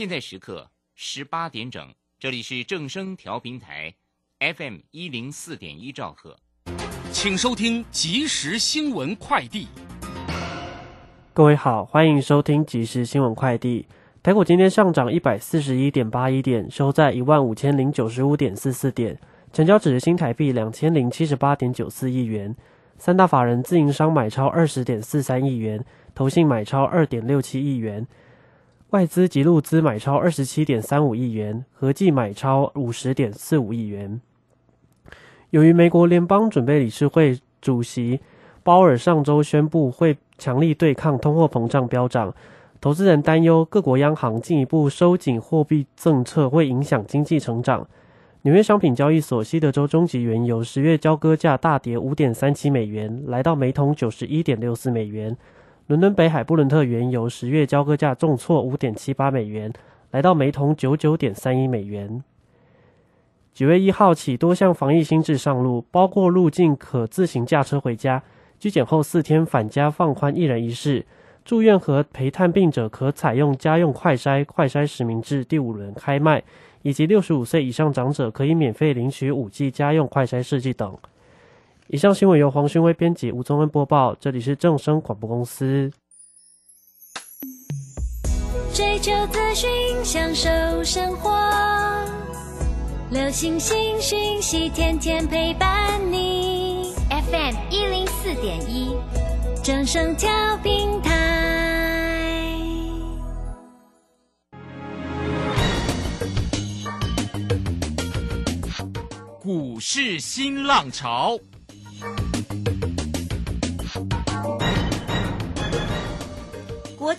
现在时刻十八点整，这里是正声调频台，FM 一零四点一兆赫，请收听即时新闻快递。各位好，欢迎收听即时新闻快递。台股今天上涨一百四十一点八一点，收在一万五千零九十五点四四点，成交值新台币两千零七十八点九四亿元。三大法人自营商买超二十点四三亿元，投信买超二点六七亿元，外资及陆资买超二十七点三五亿元，合计买超五十点四五亿元。由于美国联邦准备理事会主席鲍尔上周宣布会强力对抗通货膨胀飙涨。投资人担忧各国央行进一步收紧货币政策会影响经济成长。纽约商品交易所西德州中级原油十月交割价大跌五点三七美元，来到每桶九十一点六四美元。伦敦北海布伦特原油十月交割价重挫五点七八美元，来到每桶九九点三一美元。九月一号起，多项防疫新制上路，包括入境可自行驾车回家，居检后四天返家放宽一人一室。住院和陪探病者可采用家用快筛，快筛实名制第五轮开卖，以及六十五岁以上长者可以免费领取五 G 家用快筛试剂等。以上新闻由黄勋威编辑，吴宗恩播报。这里是正声广播公司。追求资讯，享受生活，流星星讯息，天天陪伴你。FM 一零四点一，正声调频台。股市新浪潮，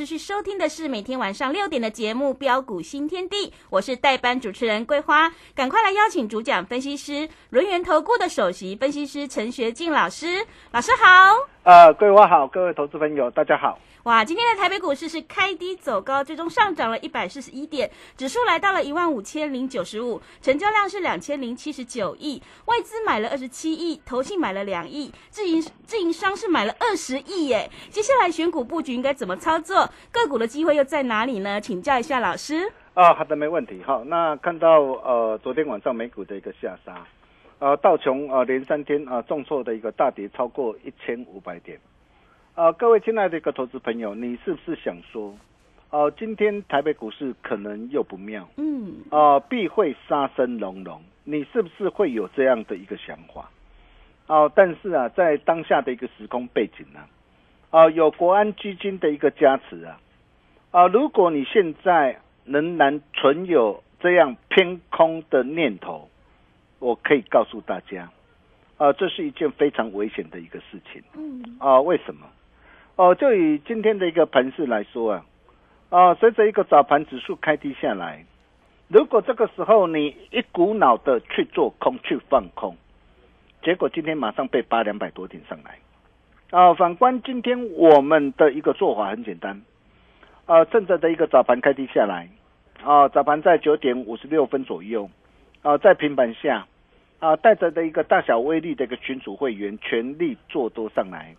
持续收听的是每天晚上六点的节目《标股新天地》，我是代班主持人桂花，赶快来邀请主讲分析师轮源投顾的首席分析师陈学静老师，老师好。呃，桂花好，各位投资朋友大家好。哇，今天的台北股市是开低走高，最终上涨了一百四十一点，指数来到了一万五千零九十五，成交量是两千零七十九亿，外资买了二十七亿，投信买了两亿，自营自营商是买了二十亿耶。接下来选股布局应该怎么操作？个股的机会又在哪里呢？请教一下老师。啊，好的，没问题。好，那看到呃昨天晚上美股的一个下杀，呃道琼呃连三天啊重挫的一个大跌超过一千五百点。呃，各位亲爱的一个投资朋友，你是不是想说，哦、今天台北股市可能又不妙，嗯，呃，必会杀声隆隆，你是不是会有这样的一个想法？哦、但是啊，在当下的一个时空背景呢、啊，有国安基金的一个加持啊，啊、如果你现在仍然存有这样偏空的念头，我可以告诉大家，啊、这是一件非常危险的一个事情。嗯，啊、为什么？哦、就以今天的一个盘势来说啊，啊、随着一个早盘指数开低下来，如果这个时候你一股脑的去做空去放空，结果今天马上被扒两百多点上来。啊、反观今天我们的一个做法很简单，啊，趁着的一个早盘开低下来，啊，早盘在九点五十六分左右，啊，在平板下，啊，带着的一个大小威力的一个群主会员全力做多上来，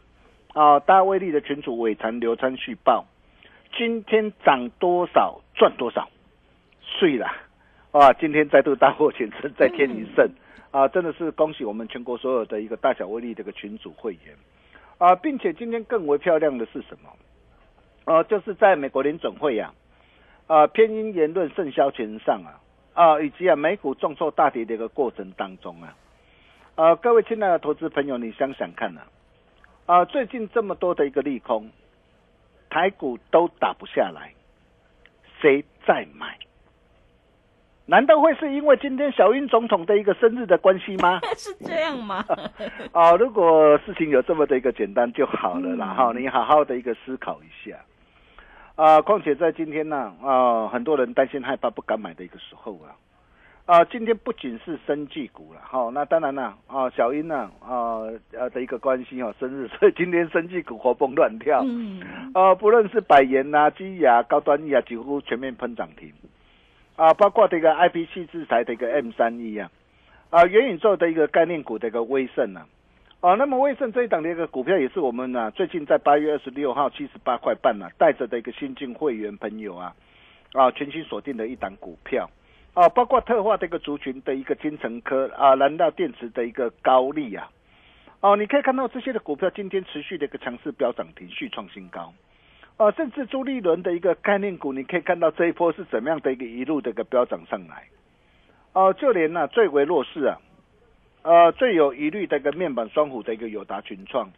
啊，大威力的群主尾盘流川续报，今天涨多少赚多少，碎了，啊，今天再度大获全胜，再添一胜，啊，真的是恭喜我们全国所有的一个大小威力这个群主会员，啊，并且今天更为漂亮的是什么？呃，就是在美国联准会呀、啊，偏鹰言论盛嚣全上啊，啊，以及啊美股重挫大跌的一个过程当中啊，呃，各位亲爱的投资朋友，你想想看呐、啊，最近这么多的一个利空，台股都打不下来，谁在买？难道会是因为今天小英总统的一个生日的关系吗？是这样吗？啊，如果事情有这么的一个简单就好了啦哈、你好好的一个思考一下。啊，况且在今天呢，啊，很多人担心害怕不敢买的一个时候啊，啊，今天不仅是生技股了，哈、那当然了，啊，小英呢，啊，呃的一个关系哦，生日，所以今天生技股活蹦乱跳，嗯，啊，不论是百元呐、基亚、高端疫啊，几乎全面喷涨停，啊，包括这个 IPC 制裁的一个 M 三一啊，啊，元宇宙的一个概念股的一个威盛啊，啊，那么威盛这一档的一个股票也是我们呢、最近在八月二十六号七十八块半呢、带着的一个新进会员朋友啊，啊，全新锁定的一档股票。啊，包括特化的一个族群的一个金城科啊，燃料电池的一个高利啊，哦、你可以看到这些的股票今天持续的一个强势飙涨停，续创新高。啊，甚至朱立伦的一个概念股，你可以看到这一波是怎么样的一个一路的一个飙涨上来。哦、就连呢、最为弱势啊，呃最有疑虑的一个面板双虎的一个友达群创，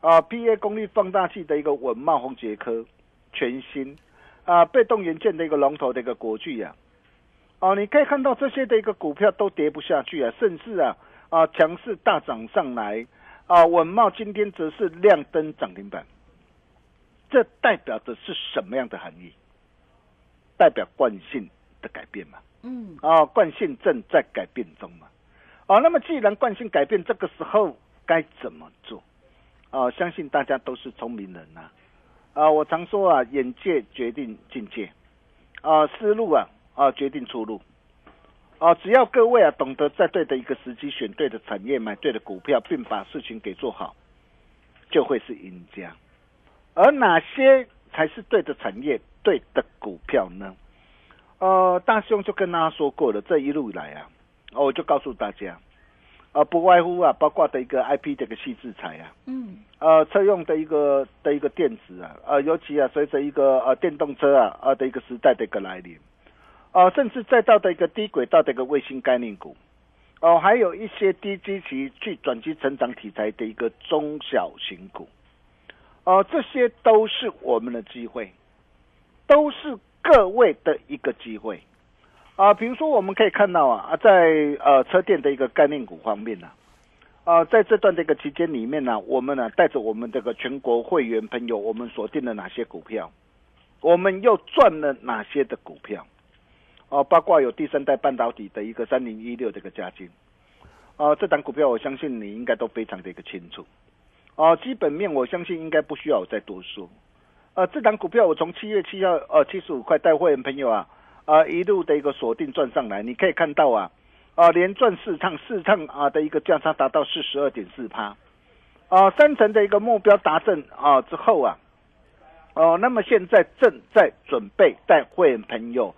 啊、PA 功率放大器的一个稳茂宏杰科全新，啊、被动元件的一个龙头的一个国巨啊，哦、你可以看到这些的一个股票都跌不下去啊，甚至啊啊强势大涨上来啊，稳茂今天则是亮灯涨停板。这代表的是什么样的含义？代表惯性的改变嘛？嗯，啊、惯性正在改变中嘛？哦、那么既然惯性改变，这个时候该怎么做？啊、相信大家都是聪明人呐、啊。我常说啊，眼界决定境界，啊、思路啊啊决定出路。啊，只要各位啊懂得在对的一个时机选对的产业，买对的股票，并把事情给做好，就会是赢家。而哪些才是对的产业、对的股票呢？呃，大兄就跟大家说过了，这一路以来啊，哦我就告诉大家，呃，不外乎啊，包括的一个 IP 的一个细制材啊，嗯，呃，车用的一个的一个电子啊，呃，尤其啊，随着一个呃电动车啊啊的一个时代的一个来临，呃，甚至再到的一个低轨道的一个卫星概念股，哦、还有一些低基期去转机成长题材的一个中小型股，哦、这些都是我们的机会，都是各位的一个机会。啊、比如说我们可以看到啊，啊在呃车电的一个概念股方面呢、啊，在这段这个期间里面呢、我们呢带着我们这个全国会员朋友，我们锁定了哪些股票，我们又赚了哪些的股票，哦、包括有第三代半导体的一个三零一六这个加金，哦、这档股票我相信你应该都非常的一个清楚，哦、基本面我相信应该不需要我再多说，呃，这档股票我从七月七号呃七十五块带会员朋友啊，啊、一路的一个锁定赚上来，你可以看到啊。啊，连赚四趟，四趟啊的一个价差达到四十二点四趴，啊，三成的一个目标达成啊之后啊，哦、那么现在正在准备带会员朋友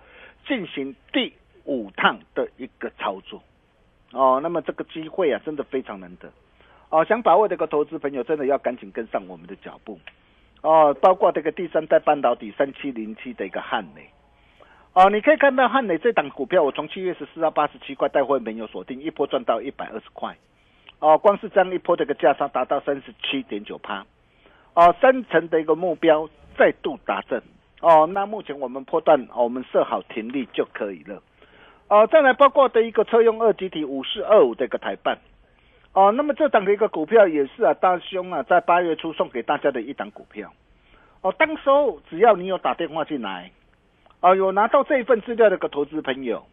进行第五趟的一个操作，哦，那么这个机会啊，真的非常难得，哦，想把握这个投资朋友真的要赶紧跟上我们的脚步，哦，包括这个第三代半导体三七零七的一个汉磊。哦，你可以看到汉磊这档股票，我从七月十四号八十七块带货没有锁定，一波赚到一百二十块。哦，光是这样一波这个价差达到三十七点九趴。哦，三成的一个目标再度达阵。哦，那目前我们破断、我们设好停利就可以了。哦，再来包括的一个车用二极体五四二五的一个台办。哦，那么这档的一个股票也是啊，大兄啊，在八月初送给大家的一档股票。哦，当时候只要你有打电话进来。啊，有拿到这一份资料的一个投资朋友，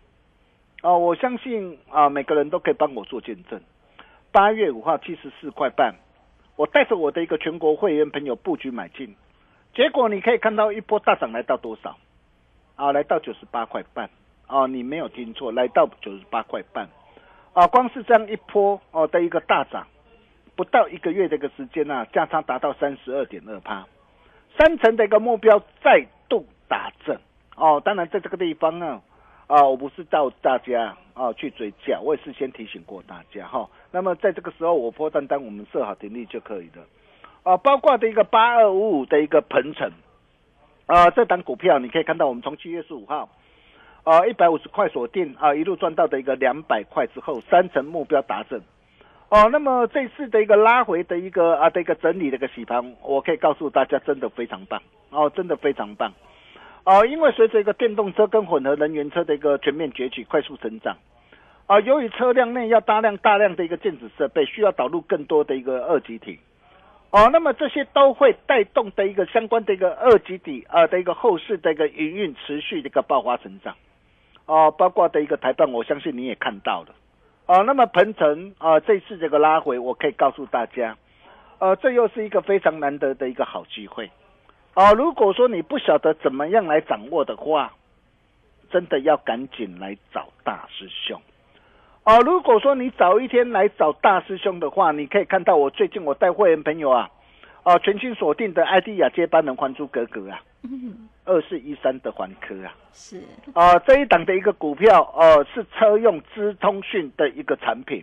哦，我相信啊，每个人都可以帮我做见证。八月五号七十四块半，我带着我的一个全国会员朋友布局买进，结果你可以看到一波大涨来到多少？啊，来到九十八块半。啊，你没有听错，来到九十八块半。啊，光是这样一波哦的一个大涨，不到一个月的一个时间啊，价差达到三十二点二趴，三成的一个目标再度达正。哦，当然在这个地方呢，啊，我不是叫大家啊去追价，我也是先提醒过大家哈。那么在这个时候，我破单单我们设好停利就可以了。啊，包括的一个八二五五的一个鹏程，啊，这档股票你可以看到，我们从七月十五号，啊，一百五十块锁定啊，一路赚到的一个两百块之后，三成目标达成。哦，那么这次的一个拉回的一个啊的一个整理的一个洗盘，我可以告诉大家，真的非常棒哦，真的非常棒。啊，因为随着一个电动车跟混合能源车的一个全面崛起、快速成长，啊，由于车辆内要大量大量的一个电子设备，需要导入更多的一个二极体，哦，那么这些都会带动的一个相关的一个二级底啊的一个后市的一个营运持续的一个爆发成长，哦，包括的一个台办，我相信你也看到了，哦，那么鹏程啊这次这个拉回，我可以告诉大家，呃，这又是一个非常难得的一个好机会。啊，如果说你不晓得怎么样来掌握的话，真的要赶紧来找大师兄。啊，如果说你早一天来找大师兄的话，你可以看到我最近我带会员朋友啊，啊，全新锁定的艾迪亚接班人还珠格格啊，二四一三的环科啊，是啊，这一档的一个股票，呃，是车用资通讯的一个产品。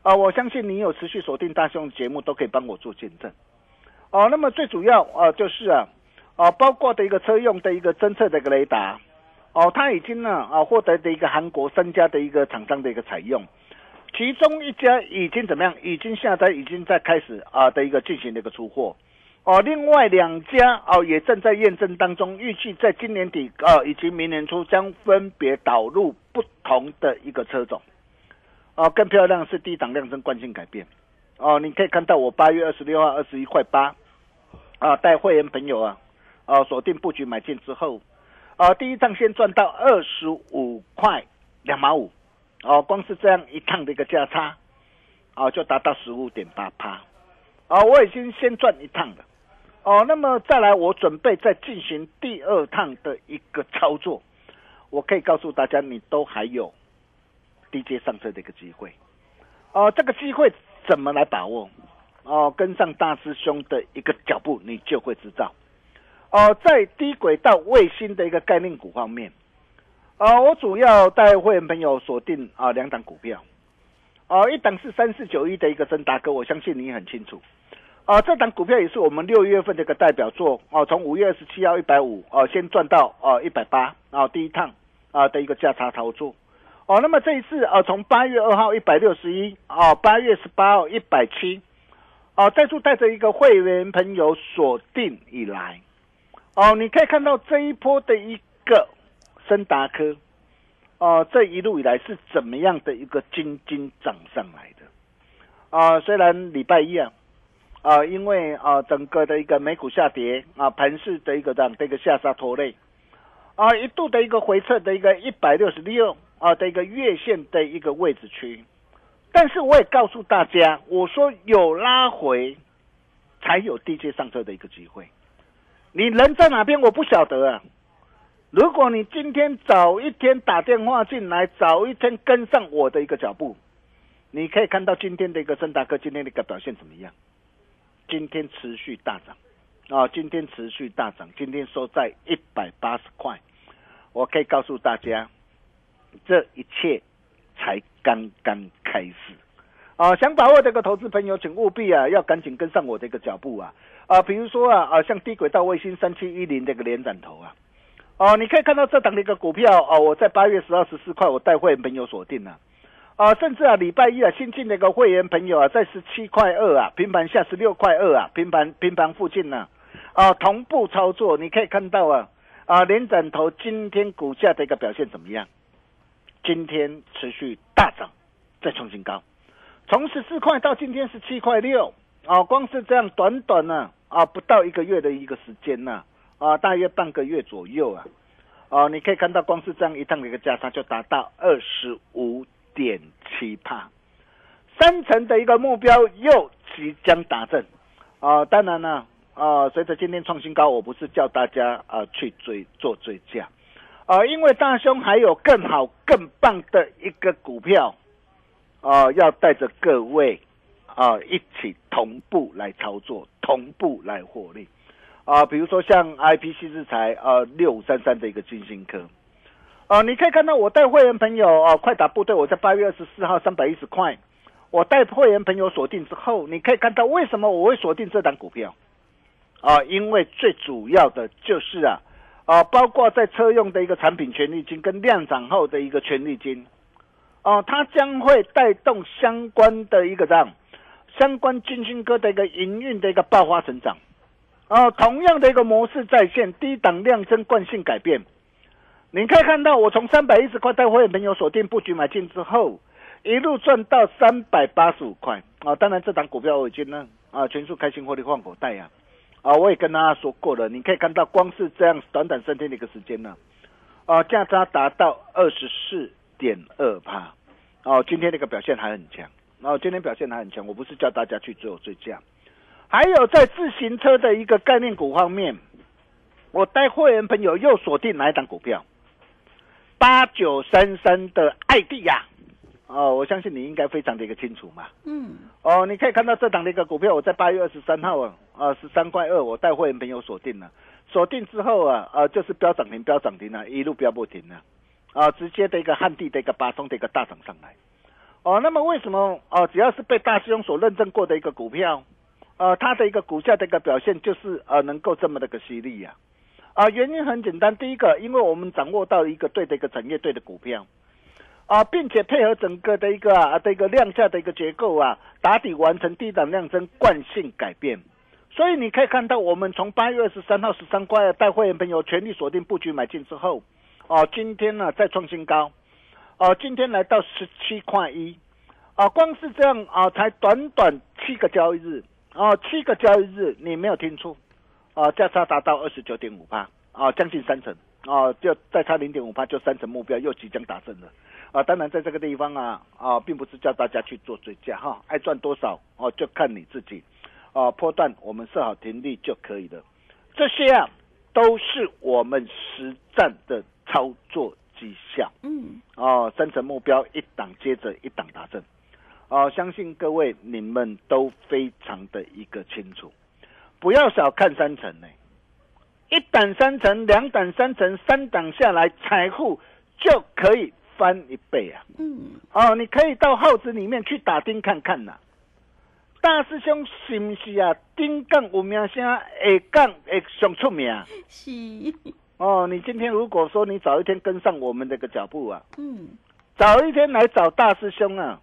啊，我相信你有持续锁定大师兄的节目，都可以帮我做见证。哦，那么最主要啊，就是啊，啊，包括的一个车用的一个侦测的一个雷达，哦，它已经呢啊获得的一个韩国三家的一个厂商的一个采用，其中一家已经怎么样？已经下单，已经在开始啊的一个进行的一个出货，哦，另外两家哦也正在验证当中，预计在今年底啊以及明年初将分别导入不同的一个车种，哦，更漂亮是低档量增惯性改变，哦，你可以看到我八月二十六号二十一块八。啊，带会员朋友啊，啊，锁定布局买进之后，啊，第一趟先赚到二十五块两毛五，哦，光是这样一趟的一个价差，啊，就达到十五点八趴，啊，我已经先赚一趟了，哦，那么再来，我准备再进行第二趟的一个操作，我可以告诉大家，你都还有低阶上车的一个机会，哦，这个机会怎么来把握？哦，跟上大师兄的一个脚步，你就会知道。哦，在低轨道卫星的一个概念股方面，啊，我主要带会员朋友锁定啊两档股票。哦，一档是三四九一的一个真达哥，我相信你很清楚。啊，这档股票也是我们六月份的一个代表作。哦，从五月二十七号一百五，哦，先赚到哦一百八，啊，第一趟啊的一个价差操作。哦，那么这一次啊，从八月二号一百六十一，啊，八月十八号一百七。哦，再次带着一个会员朋友锁定以来，哦，你可以看到这一波的一个森达科，哦，这一路以来是怎么样的一个金金涨上来的？啊，虽然礼拜一啊，啊，因为啊整个的一个美股下跌啊，盘市的一个这样的一个下杀拖累，啊，一度的一个回撤的一个一百六十六啊的一个月线的一个位置区。但是我也告诉大家，我说有拉回，才有低阶上车的一个机会。你人在哪边，我不晓得啊。如果你今天早一天打电话进来，早一天跟上我的一个脚步，你可以看到今天的一个森达哥今天的一个表现怎么样？今天持续大涨啊！今天持续大涨，今天收在一百八十块。我可以告诉大家，这一切。才刚刚开始，啊，想把握这个投资朋友，请务必啊，要赶紧跟上我的一个脚步啊，啊，比如说啊，啊，像低轨道卫星三七一零这个连斩头啊，哦，你可以看到这档的一个股票哦，我在八月十二十四块，我带会员朋友锁定了，啊，甚至啊，礼拜一啊，新进的一个会员朋友啊，在十七块二啊，平盘下十六块二啊，平盘平盘附近呢，啊，同步操作，你可以看到啊，啊，连斩头今天股价的一个表现怎么样？今天持续大涨，再创新高，从十四块到今天十七块六啊，光是这样短短呢啊，不到一个月的一个时间呢啊，大约半个月左右啊，哦，你可以看到光是这样一趟的一个价差就达到二十五点七帕，三成的一个目标又即将达阵啊，当然呢啊，随着今天创新高，我不是叫大家啊去追做追加。啊，因为大兄还有更好、更棒的一个股票，啊，要带着各位啊一起同步来操作，同步来获利，啊，比如说像 I P C 日材啊六五三三的一个金星科，哦，你可以看到我带会员朋友哦，快打部队，我在八月二十四号三百一十块，我带会员朋友锁定之后，你可以看到为什么我会锁定这档股票？啊，因为最主要的就是啊，啊，包括在车用的一个产品权利金跟量涨后的一个权利金，哦，它将会带动相关的一个这样，相关金星哥的一个营运的一个爆发成长。哦，同样的一个模式在线，低档量增惯性改变。你可以看到，我从三百一十块带会员朋友锁定布局买进之后，一路赚到三百八十五块。啊，当然这档股票我已经呢啊全数开心获利换口袋呀。啊，我也跟大家说过了，你可以看到，光是这样短短三天的一个时间呢，啊价差达到二十四点二帕。哦，今天那个表现还很强。哦，今天表现还很强。我不是叫大家去做追加。还有在自行车的一个概念股方面，我带会员朋友又锁定哪一档股票？八九三三的艾迪亚，哦，我相信你应该非常的一个清楚嘛。嗯。哦，你可以看到这档的一个股票，我在八月二十三号啊，啊十三块二，我带会员朋友锁定了，锁定之后啊，啊就是飙涨停，飙涨停啊，一路飙不停啊，啊直接的一个汉地的一个八通的一个大涨上来。哦，那么为什么哦，只要是被大师兄所认证过的一个股票？呃，它的一个股价的一个表现就是呃，能够这么的个犀利呀，啊，原因很简单，第一个，因为我们掌握到一个对的一个产业对的股票，啊，并且配合整个的一个啊的一个量价的一个结构啊，打底完成低档量增惯性改变，所以你可以看到，我们从八月二十三号十三块带会员朋友全力锁定布局买进之后，哦，今天呢再创新高，哦，今天来到十七块一，啊，光是这样啊，才短短七个交易日。哦，七个交易日你没有听错，啊，价差达到二十九点五八，啊，将近三成，啊，就再差零点五八就三成目标又即将达成了，啊，当然在这个地方啊，啊，并不是叫大家去做追加哈，爱赚多少哦，就看你自己，啊，波段我们设好停利就可以了，这些啊都是我们实战的操作绩效，嗯，哦，三层目标一档接着一档达成。哦，相信各位你们都非常的一个清楚，不要小看三层呢，一档三层，两档三层，三档下来，财富就可以翻一倍啊！嗯，哦，你可以到号子里面去打听看看呐，大师兄是不是啊？丁杠有名声，下杠会上出名。是。哦，你今天如果说你早一天跟上我们这个脚步啊，嗯，早一天来找大师兄啊。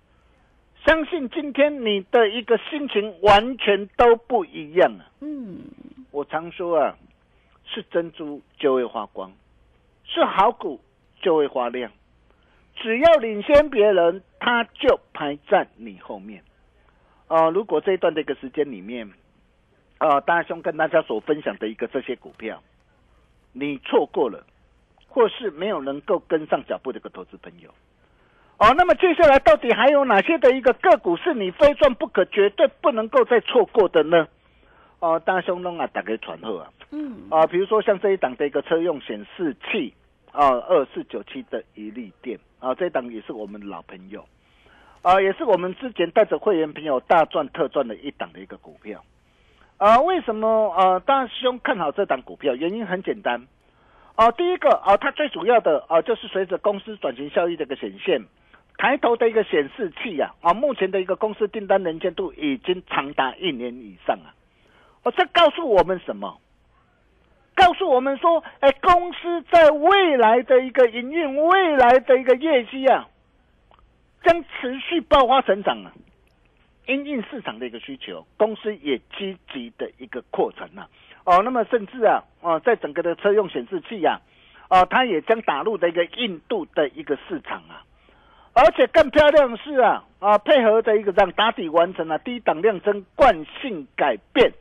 相信今天你的一个心情完全都不一样啊！嗯，我常说啊，是珍珠就会发光，是好股就会发亮。只要领先别人，他就排在你后面。啊，如果这一段的一个时间里面，啊，大兄跟大家所分享的一个这些股票，你错过了，或是没有能够跟上脚步的一个投资朋友。哦，那么接下来到底还有哪些的一个个股是你非赚不可、绝对不能够再错过的呢？哦，大兄龙啊，打给传后啊，嗯，啊，比如说像这一档的一个车用显示器啊，二四九七的一利电啊，这一档也是我们老朋友啊，也是我们之前带着会员朋友大赚特赚的一档的一个股票啊。为什么啊？大兄看好这档股票，原因很简单啊，第一个啊，它最主要的啊，就是随着公司转型效益的一个显现。抬头的一个显示器呀，啊，目前的一个公司订单能见度已经长达一年以上啊，哦，这告诉我们什么？告诉我们说，哎，公司在未来的一个营运、未来的一个业绩啊，将持续爆发成长啊，因应市场的一个需求，公司也积极的一个扩成啊，哦，那么甚至啊，哦，在整个的车用显示器呀，啊，它也将打入的一个印度的一个市场啊。而且更漂亮的是啊啊，配合的一个让打底完成了低档量增惯性改变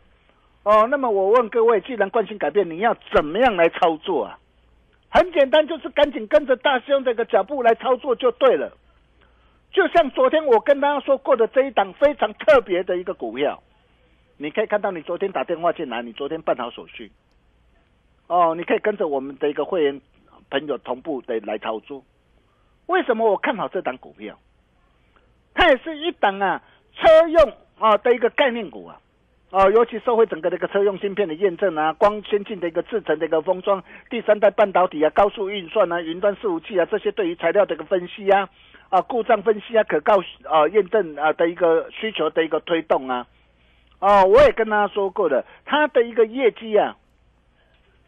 哦。那么我问各位，既然惯性改变，你要怎么样来操作啊？很简单，就是赶紧跟着大兄这个脚步来操作就对了。就像昨天我跟大家说过的这一档非常特别的一个股票，你可以看到你昨天打电话进来，你昨天办好手续哦，你可以跟着我们的一个会员朋友同步的来操作。为什么我看好这档股票？它也是一档啊，车用啊的一个概念股啊。哦，尤其社会整个的一个车用芯片的验证啊，光先进的一个制成的一个封装，第三代半导体啊，高速运算啊，云端伺服器啊，这些对于材料的一个分析啊，啊，故障分析啊，可靠啊验证啊的一个需求的一个推动啊，哦，我也跟大家说过了，它的一个业绩啊，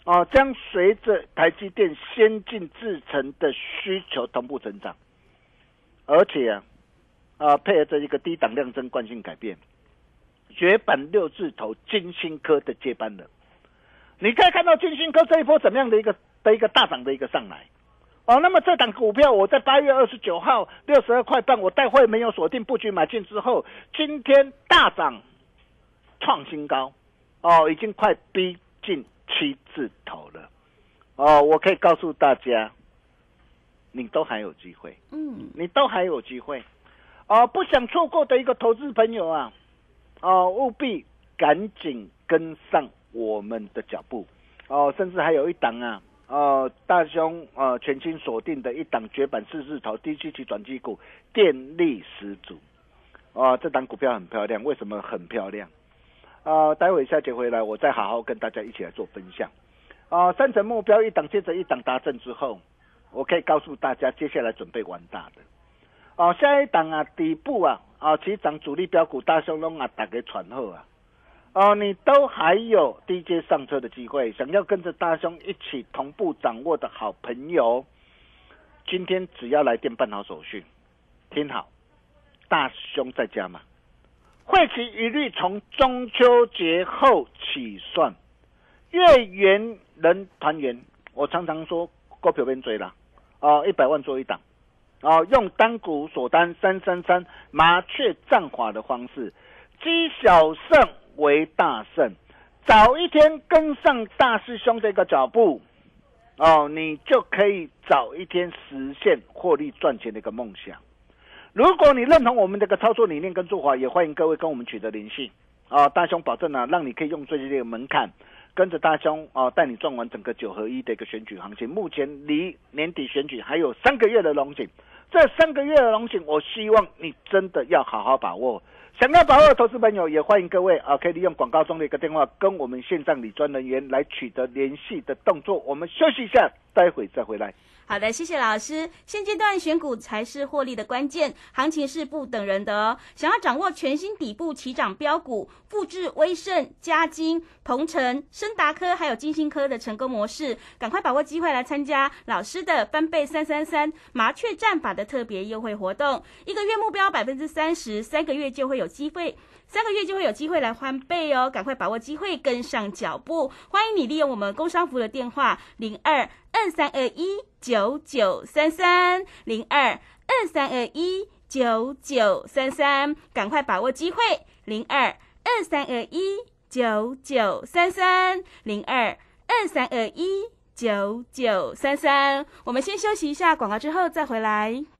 哦，将随着台积电先进制程的需求同步增长，而且啊，啊，配合着一个低档量增惯性改变。绝版六字头金星科的接班人，你可以看到金星科这一波怎么样的一个的一个大涨的一个上来哦。那么这档股票我在八月二十九号六十二块半，我待会没有锁定布局买进之后，今天大涨创新高哦，已经快逼近七字头了哦。我可以告诉大家，你都还有机会，嗯，你都还有机会哦。不想错过的一个投资朋友啊。哦，务必赶紧跟上我们的脚步哦！甚至还有一档啊，哦，大兄呃全新锁定的一档绝版四字头低基期转机股，电力十足哦！这档股票很漂亮，为什么很漂亮？啊，待会下节回来，我再好好跟大家一起来做分享啊！三层目标一档接着一档达阵之后，我可以告诉大家，接下来准备玩大的哦！下一档啊，底部啊。啊，起涨主力标股大雄龙啊，打给传后啊，哦，你都还有低阶上车的机会，想要跟着大兄一起同步掌握的好朋友，今天只要来电办好手续，听好，大兄在家嘛，会期一律从中秋节后起算，月圆人团圆，我常常说股票边追了，哦，一百万做一档。哦，用单股锁单三三三麻雀战法的方式，积小胜为大胜，早一天跟上大师兄的一个脚步，哦，你就可以早一天实现获利赚钱的一个梦想。如果你认同我们这个操作理念跟做法，也欢迎各位跟我们取得联系。啊，大兄保证呢，让你可以用最低的门槛。跟着大兄啊，带你赚完整个九合一的一个选举行情。目前离年底选举还有三个月的龙井，这三个月的龙井，我希望你真的要好好把握。想要把握的投资朋友，也欢迎各位啊，可以利用广告中的一个电话，跟我们线上理专人员来取得联系的动作。我们休息一下，待会再回来。好的，谢谢老师。现阶段选股才是获利的关键，行情是不等人的哦。想要掌握全新底部起涨标股，复制威盛、嘉金、鹏程、深达科还有金星科的成功模式，赶快把握机会来参加老师的翻倍三三三麻雀战法的特别优惠活动，一个月目标百分之三十，三个月就会有机会。三个月就会有机会来翻倍哦，赶快把握机会，跟上脚步。欢迎你利用我们工商服的电话零二二三二一九九三三零二二三二一九九三三，赶快把握机会零二二三二一九九三三零二二三二一九九三三。我们先休息一下广告，之后再回来。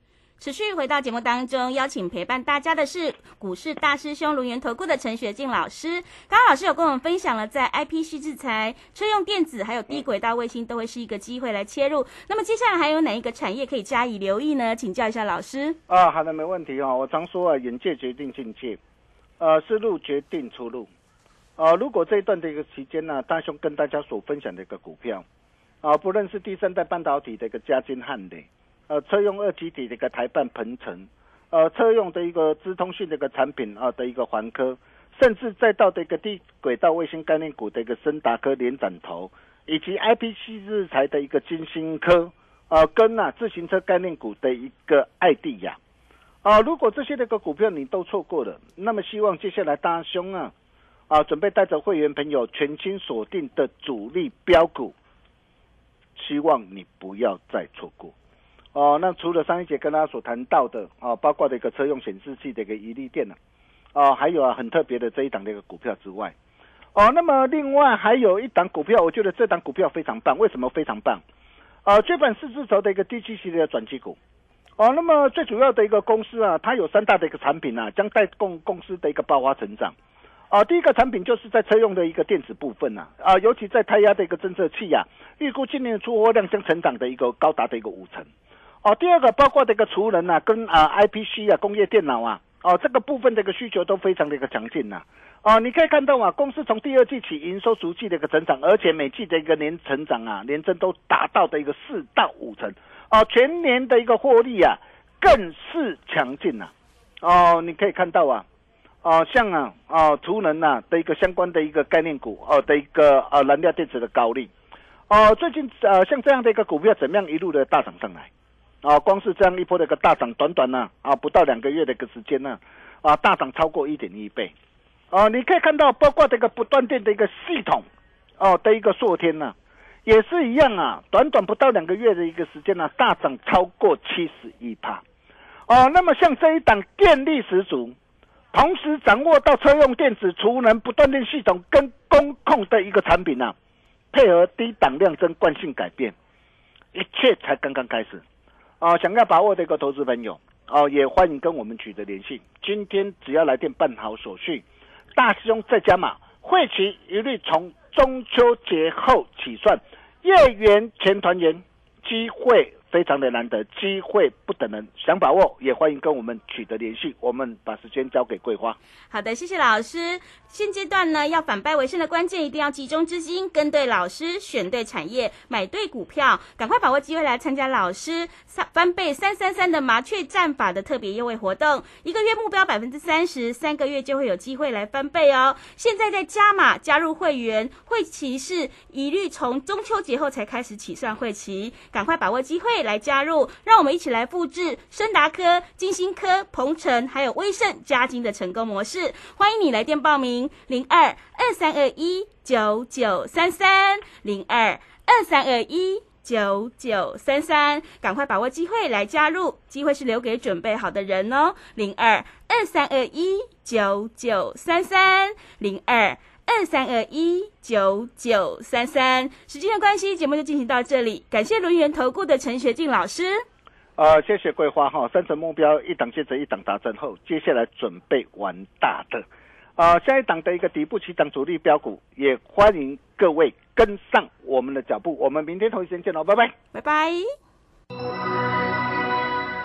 持续回到节目当中，邀请陪伴大家的是股市大师兄龙源投顾的陈学静老师。刚刚老师有跟我们分享了，在 IPC 制裁、车用电子还有低轨道卫星都会是一个机会来切入。那么接下来还有哪一个产业可以加以留意呢？请教一下老师。啊，好的，没问题哦。我常说啊，眼界决定境界，呃，思路决定出路。呃，如果这一段的一个期间呢，大兄跟大家所分享的一个股票，啊，不论是第三代半导体的一个嘉金汉磊，呃，车用二极体的一个台半鹏程，呃，车用的一个资通讯的一个产品啊的一个环科，甚至再到的一个低轨道卫星概念股的一个森达科连展头，以及 IPC 日材的一个金星科，啊，跟啊自行车概念股的一个艾地亚，啊，如果这些那个股票你都错过了，那么希望接下来大兄啊，啊，准备带着会员朋友全新锁定的主力标股。希望你不要再错过哦。那除了上一节跟大家所谈到的啊，包括的一个车用显示器的一个一利电呢，啊，还有啊很特别的这一档的一个股票之外，哦，那么另外还有一档股票，我觉得这档股票非常棒。为什么非常棒？啊，这本四字头的一个低基系列的转机股。哦，那么最主要的一个公司啊，它有三大的一个产品啊，将带动公司的一个爆发成长。啊，第一个产品就是在车用的一个电子部分呐，啊，尤其在胎压的一个侦测器呀，预估今年出货量将成长的一个高达的一个五成。哦，第二个包括这个储能呐，跟啊 IPC 啊工业电脑啊，哦这个部分的一个需求都非常的一个强劲呐。哦，你可以看到啊，公司从第二季起营收逐季的一个成长，而且每季的一个年成长啊，年增都达到的一个四到五成。哦，全年的一个获利啊，更是强劲呐。哦，你可以看到啊。哦，像啊，哦，图能呐的一个相关的一个概念股，哦的一个呃燃料电池的高利，哦，最近呃像这样的一个股票怎么样一路的大涨上来？啊，光是这样一波的一个大涨，短短呢啊不到两个月的一个时间呢，啊大涨超过一点一倍，啊，你可以看到包括这个不断电的一个系统，哦的一个硕天呢，也是一样啊，短短不到两个月的一个时间呢，大涨超过七十一帕，哦，那么像这一档电力十足。同时掌握到车用电子储能不断电系统跟工控的一个产品呐，配合低档量增惯性改变，一切才刚刚开始。啊，想要把握的一个投资朋友，哦，也欢迎跟我们取得联系。今天只要来电办好手续，大师兄再加码，会期一律从中秋节后起算，月圆前团圆，机会。非常的难得，机会不等人，想把握也欢迎跟我们取得联系。我们把时间交给桂花。好的，谢谢老师。现阶段呢，要反败为胜的关键，一定要集中资金，跟对老师，选对产业，买对股票，赶快把握机会来参加老师三翻倍三三三的麻雀战法的特别优惠活动，一个月目标百分之三十，三个月就会有机会来翻倍哦。现在在加码加入会员，会期是一律从中秋节后才开始起算会期，赶快把握机会。来加入，让我们一起来复制深达科、金星科、鹏程还有威盛、嘉金的成功模式。欢迎你来电报名：零二二三二一九九三三零二二三二一九九三三，赶快把握机会来加入，机会是留给准备好的人哦。零二二三二一九九三三零二。二三二一九九三三，时间的关系，节目就进行到这里。感谢轮圆投顾的陈学静老师。呃，谢谢桂花哈，三层目标一档接着一档达成后，接下来准备玩大的。啊，下一档的一个底部起涨主力标股，也欢迎各位跟上我们的脚步。我们明天同一时间见喽，拜拜，拜拜。